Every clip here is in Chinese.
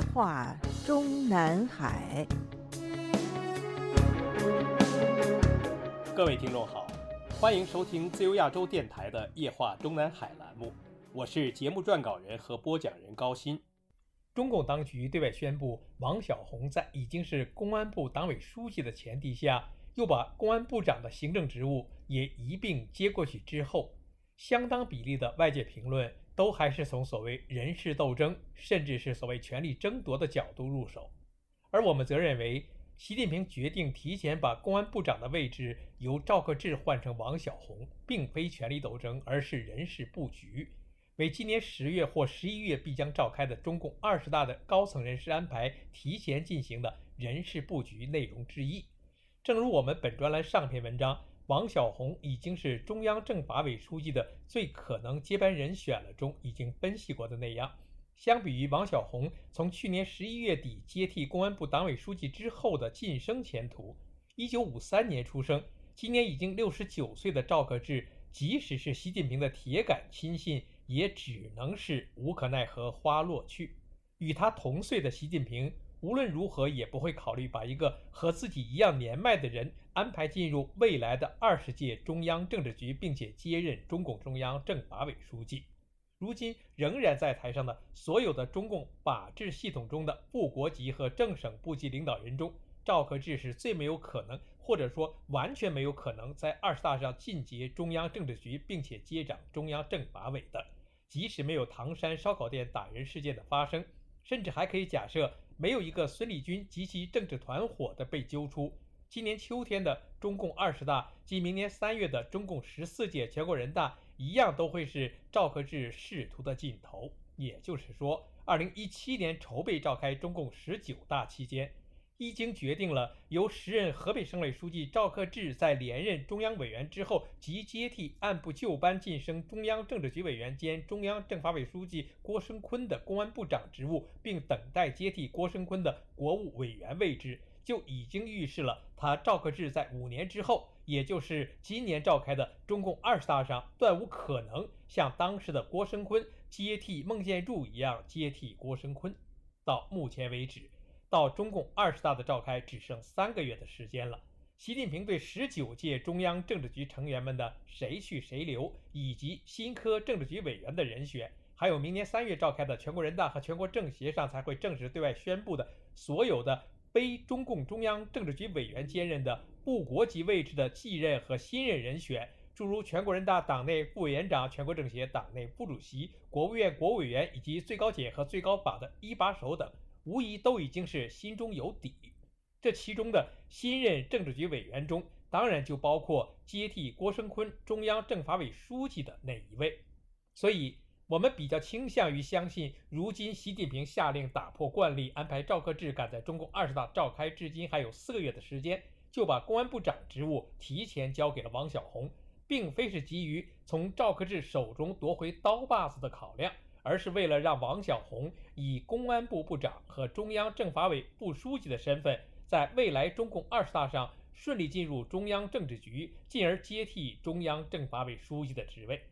夜话中南海。各位听众好，欢迎收听自由亚洲电台的《夜话中南海》栏目，我是节目撰稿人和播讲人高鑫。中共当局对外宣布，王小红在已经是公安部党委书记的前提下，又把公安部长的行政职务也一并接过去之后，相当比例的外界评论都还是从所谓人事斗争，甚至是所谓权力争夺的角度入手，而我们则认为。习近平决定提前把公安部长的位置由赵克志换成王小洪，并非权力斗争，而是人事布局，为今年十月或十一月必将召开的中共二十大的高层人事安排提前进行的人事布局内容之一。正如我们本专栏上篇文章，王小红已经是中央政法委书记的最可能接班人选了中已经分析过的那样。相比于王小红从去年十一月底接替公安部党委书记之后的晋升前途，一九五三年出生，今年已经六十九岁的赵克志，即使是习近平的铁杆亲信，也只能是无可奈何花落去。与他同岁的习近平，无论如何也不会考虑把一个和自己一样年迈的人安排进入未来的二十届中央政治局，并且接任中共中央政法委书记。如今仍然在台上的所有的中共法治系统中的部国级和正省部级领导人中，赵克志是最没有可能，或者说完全没有可能在二十大上晋级中央政治局，并且接掌中央政法委的。即使没有唐山烧烤店打人事件的发生，甚至还可以假设没有一个孙立军及其政治团伙的被揪出。今年秋天的中共二十大及明年三月的中共十四届全国人大。一样都会是赵克志仕途的尽头。也就是说，二零一七年筹备召开中共十九大期间，已经决定了由时任河北省委书记赵克志在连任中央委员之后，即接替按部就班晋升中央政治局委员兼中央政法委书记郭声琨的公安部长职务，并等待接替郭声琨的国务委员位置，就已经预示了他赵克志在五年之后。也就是今年召开的中共二十大上，断无可能像当时的郭声琨接替孟建柱一样接替郭声琨。到目前为止，到中共二十大的召开只剩三个月的时间了。习近平对十九届中央政治局成员们的谁去谁留，以及新科政治局委员的人选，还有明年三月召开的全国人大和全国政协上才会正式对外宣布的所有的非中共中央政治局委员兼任的。部国级位置的继任和新任人选，诸如全国人大党内副委员长、全国政协党内副主席、国务院国务委员以及最高检和最高法的一把手等，无疑都已经是心中有底。这其中的新任政治局委员中，当然就包括接替郭声琨中央政法委书记的那一位。所以，我们比较倾向于相信，如今习近平下令打破惯例，安排赵克志赶在中共二十大召开至今还有四个月的时间。就把公安部长职务提前交给了王小洪，并非是急于从赵克志手中夺回刀把子的考量，而是为了让王小红以公安部部长和中央政法委副书记的身份，在未来中共二十大上顺利进入中央政治局，进而接替中央政法委书记的职位。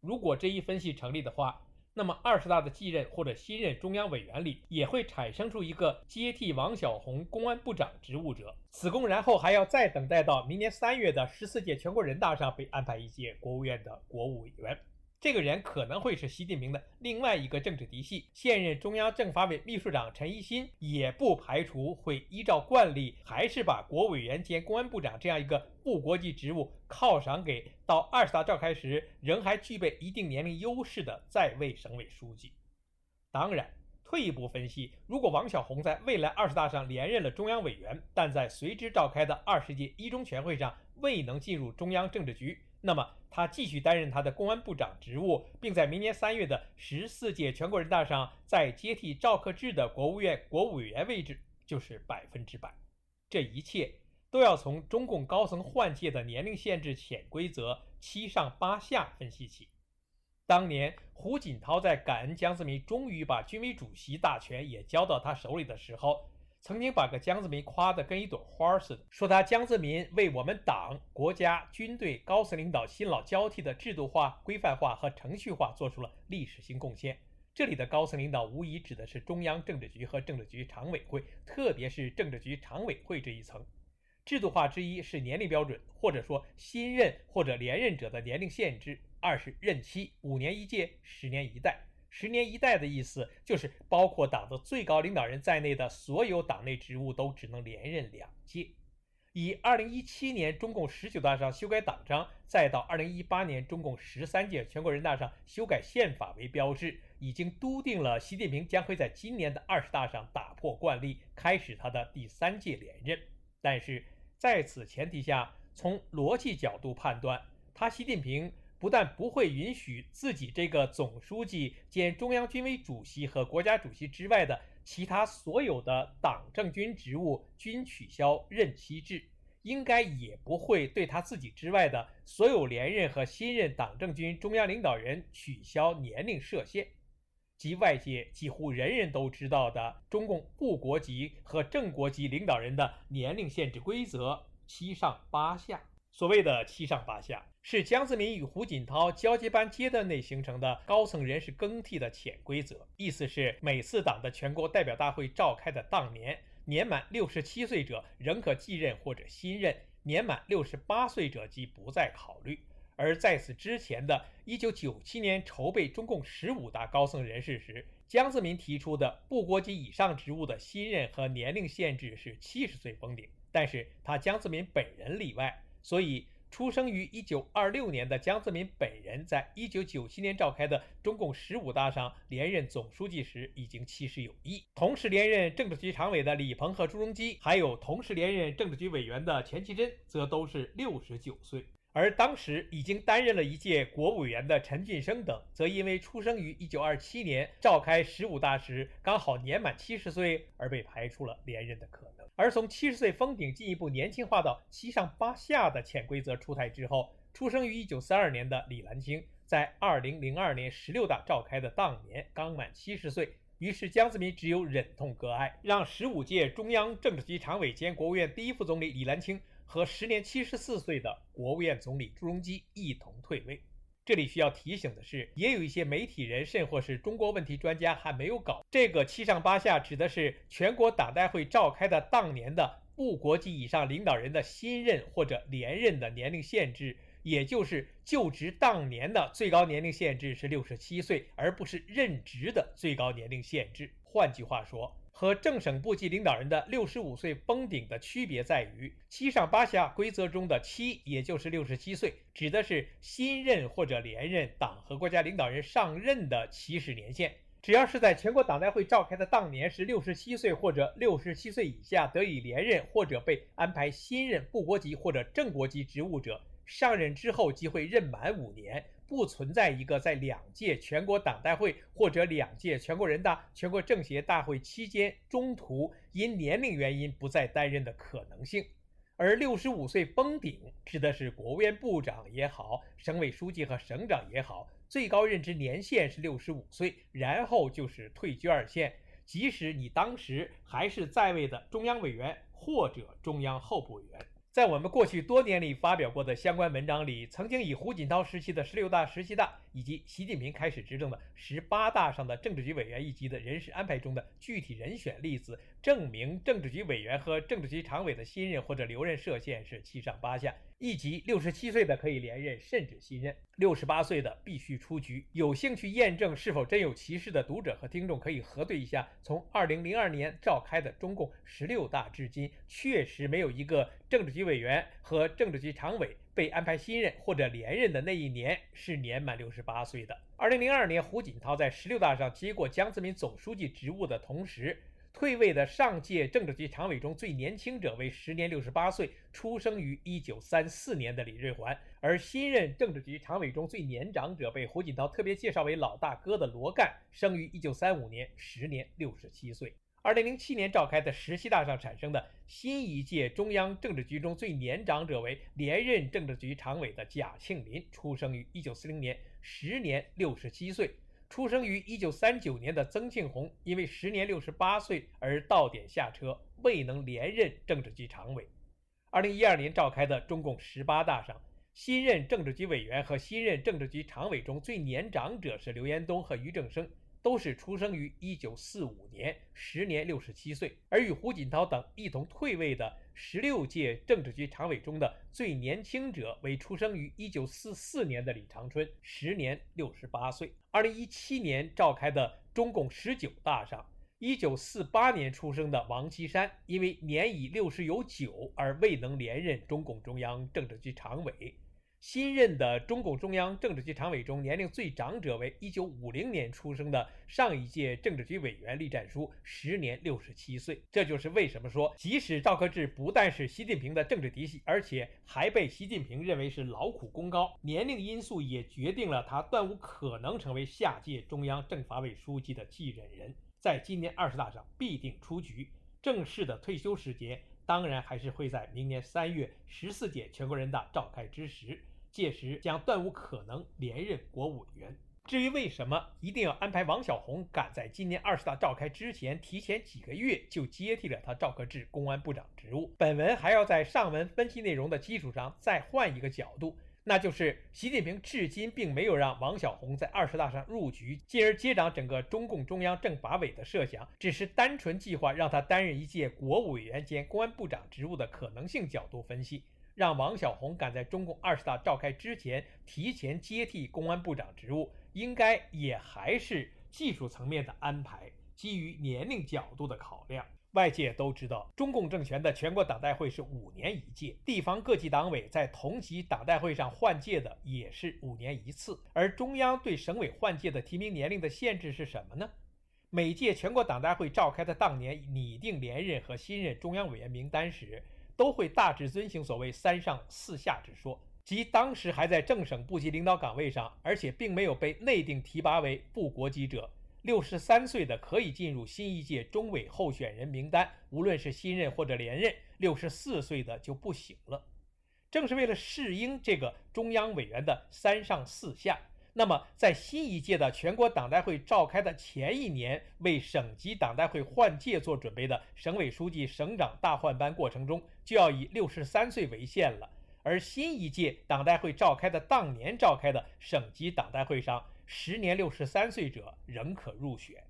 如果这一分析成立的话，那么，二十大的继任或者新任中央委员里，也会产生出一个接替王小红公安部长职务者。此公然后还要再等待到明年三月的十四届全国人大上被安排一届国务院的国务委员。这个人可能会是习近平的另外一个政治嫡系，现任中央政法委秘书长陈一新，也不排除会依照惯例，还是把国委员兼公安部长这样一个部国级职务犒赏给到二十大召开时仍还具备一定年龄优势的在位省委书记。当然，退一步分析，如果王小红在未来二十大上连任了中央委员，但在随之召开的二十届一中全会上未能进入中央政治局，那么。他继续担任他的公安部长职务，并在明年三月的十四届全国人大上再接替赵克志的国务院国务委员位置，就是百分之百。这一切都要从中共高层换届的年龄限制潜规则七上八下分析起。当年胡锦涛在感恩江泽民终于把军委主席大权也交到他手里的时候。曾经把个江泽民夸得跟一朵花似的，说他江泽民为我们党、国家、军队高层领导新老交替的制度化、规范化和程序化做出了历史性贡献。这里的高层领导无疑指的是中央政治局和政治局常委会，特别是政治局常委会这一层。制度化之一是年龄标准，或者说新任或者连任者的年龄限制；二是任期，五年一届，十年一代。十年一代的意思就是包括党的最高领导人在内的所有党内职务都只能连任两届。以二零一七年中共十九大上修改党章，再到二零一八年中共十三届全国人大上修改宪法为标志，已经笃定了习近平将会在今年的二十大上打破惯例，开始他的第三届连任。但是在此前提下，从逻辑角度判断，他习近平不但不会允许自己这个总书记兼中央军委主席和国家主席之外的。其他所有的党政军职务均取消任期制，应该也不会对他自己之外的所有连任和新任党政军中央领导人取消年龄设限，即外界几乎人人都知道的中共部国级和正国级领导人的年龄限制规则七上八下。所谓的七上八下，是江泽民与胡锦涛交接班阶段内形成的高层人事更替的潜规则。意思是，每次党的全国代表大会召开的当年，年满六十七岁者仍可继任或者新任，年满六十八岁者即不再考虑。而在此之前的一九九七年筹备中共十五大高层人事时，江泽民提出的部国级以上职务的新任和年龄限制是七十岁封顶，但是他江泽民本人例外。所以，出生于一九二六年的江泽民本人，在一九九七年召开的中共十五大上连任总书记时，已经七十有一。同时连任政治局常委的李鹏和朱镕基，还有同时连任政治局委员的钱其琛，则都是六十九岁。而当时已经担任了一届国务委员的陈俊生等，则因为出生于一九二七年，召开十五大时刚好年满七十岁，而被排除了连任的可能。而从七十岁封顶进一步年轻化到七上八下的潜规则出台之后，出生于一九三二年的李兰清，在二零零二年十六大召开的当年刚满七十岁，于是江泽民只有忍痛割爱，让十五届中央政治局常委兼国务院第一副总理李兰清。和时年七十四岁的国务院总理朱镕基一同退位。这里需要提醒的是，也有一些媒体人甚或是中国问题专家还没有搞这个七上八下，指的是全国党代会召开的当年的部国级以上领导人的新任或者连任的年龄限制，也就是就职当年的最高年龄限制是六十七岁，而不是任职的最高年龄限制。换句话说。和正省部级领导人的六十五岁封顶的区别在于，七上八下规则中的七，也就是六十七岁，指的是新任或者连任党和国家领导人上任的起始年限。只要是在全国党代会召开的当年是六十七岁或者六十七岁以下得以连任或者被安排新任部国级或者正国级职务者，上任之后即会任满五年。不存在一个在两届全国党代会或者两届全国人大、全国政协大会期间中途因年龄原因不再担任的可能性。而六十五岁封顶指的是国务院部长也好，省委书记和省长也好，最高任职年限是六十五岁，然后就是退居二线，即使你当时还是在位的中央委员或者中央候补委员。在我们过去多年里发表过的相关文章里，曾经以胡锦涛时期的十六大、十七大，以及习近平开始执政的十八大上的政治局委员一级的人事安排中的具体人选例子，证明政治局委员和政治局常委的新任或者留任设限是七上八下。一级六十七岁的可以连任，甚至新任；六十八岁的必须出局。有兴趣验证是否真有其事的读者和听众，可以核对一下：从二零零二年召开的中共十六大至今，确实没有一个政治局委员和政治局常委被安排新任或者连任的那一年是年满六十八岁的。二零零二年，胡锦涛在十六大上接过江泽民总书记职务的同时。退位的上届政治局常委中最年轻者为时年六十八岁，出生于一九三四年的李瑞环；而新任政治局常委中最年长者被胡锦涛特别介绍为老大哥的罗干，生于一九三五年，时年六十七岁。二零零七年召开的十七大上产生的新一届中央政治局中最年长者为连任政治局常委的贾庆林，出生于一九四零年，时年六十七岁。出生于一九三九年的曾庆红，因为时年六十八岁而到点下车，未能连任政治局常委。二零一二年召开的中共十八大上，新任政治局委员和新任政治局常委中最年长者是刘延东和俞正声，都是出生于1945年，时年67岁。而与胡锦涛等一同退位的16届政治局常委中的最年轻者为出生于1944年的李长春，时年68岁。2017年召开的中共十九大上，1948年出生的王岐山因为年已六十有九而未能连任中共中央政治局常委。新任的中共中央政治局常委中，年龄最长者为1950年出生的上一届政治局委员栗战书，时年67岁。这就是为什么说，即使赵克志不但是习近平的政治嫡系，而且还被习近平认为是劳苦功高，年龄因素也决定了他断无可能成为下届中央政法委书记的继任人，在今年二十大上必定出局。正式的退休时间，当然还是会在明年三月十四届全国人大召开之时。届时将断无可能连任国务委员。至于为什么一定要安排王小红赶在今年二十大召开之前，提前几个月就接替了他赵克志公安部长职务？本文还要在上文分析内容的基础上再换一个角度，那就是习近平至今并没有让王小红在二十大上入局，进而接掌整个中共中央政法委的设想，只是单纯计划让他担任一届国务委员兼公安部长职务的可能性角度分析。让王小红赶在中共二十大召开之前提前接替公安部长职务，应该也还是技术层面的安排，基于年龄角度的考量。外界都知道，中共政权的全国党代会是五年一届，地方各级党委在同级党代会上换届的也是五年一次。而中央对省委换届的提名年龄的限制是什么呢？每届全国党代会召开的当年拟定连任和新任中央委员名单时。都会大致遵循所谓“三上四下”之说，即当时还在正省部级领导岗位上，而且并没有被内定提拔为部国级者，六十三岁的可以进入新一届中委候选人名单，无论是新任或者连任；六十四岁的就不行了。正是为了适应这个中央委员的“三上四下”。那么，在新一届的全国党代会召开的前一年，为省级党代会换届做准备的省委书记、省长大换班过程中，就要以六十三岁为限了。而新一届党代会召开的当年召开的省级党代会上，时年六十三岁者仍可入选。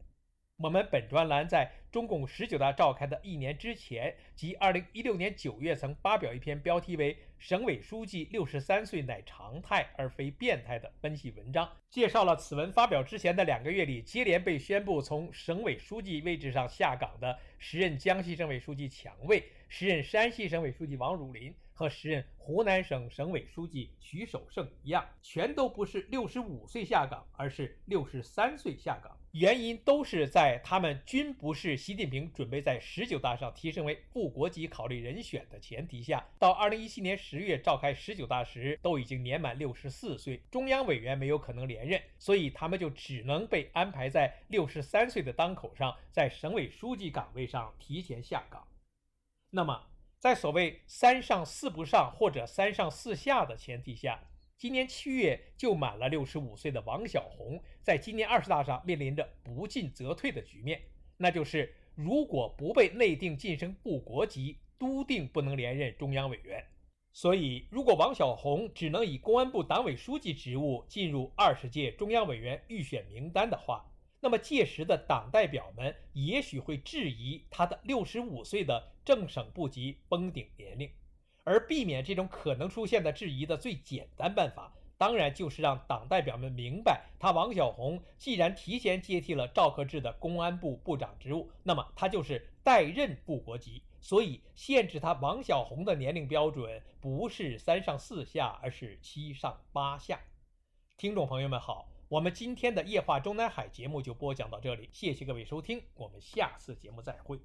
我们本专栏在中共十九大召开的一年之前，即二零一六年九月，曾发表一篇标题为《省委书记六十三岁乃常态而非变态》的分析文章，介绍了此文发表之前的两个月里，接连被宣布从省委书记位置上下岗的时任江西省委书记强卫、时任山西省委书记王儒林和时任湖南省省委书记徐守胜一样，全都不是六十五岁下岗，而是六十三岁下岗。原因都是在他们均不是习近平准备在十九大上提升为副国级考虑人选的前提下，到二零一七年十月召开十九大时都已经年满六十四岁，中央委员没有可能连任，所以他们就只能被安排在六十三岁的当口上，在省委书记岗位上提前下岗。那么，在所谓三上四不上或者三上四下的前提下。今年七月就满了六十五岁的王小红，在今年二十大上面临着不进则退的局面，那就是如果不被内定晋升部国级，笃定不能连任中央委员。所以，如果王小红只能以公安部党委书记职务进入二十届中央委员预选名单的话，那么届时的党代表们也许会质疑他的六十五岁的正省部级封顶年龄。而避免这种可能出现的质疑的最简单办法，当然就是让党代表们明白，他王小红既然提前接替了赵克志的公安部部长职务，那么他就是代任部国级，所以限制他王小红的年龄标准不是三上四下，而是七上八下。听众朋友们好，我们今天的夜话中南海节目就播讲到这里，谢谢各位收听，我们下次节目再会。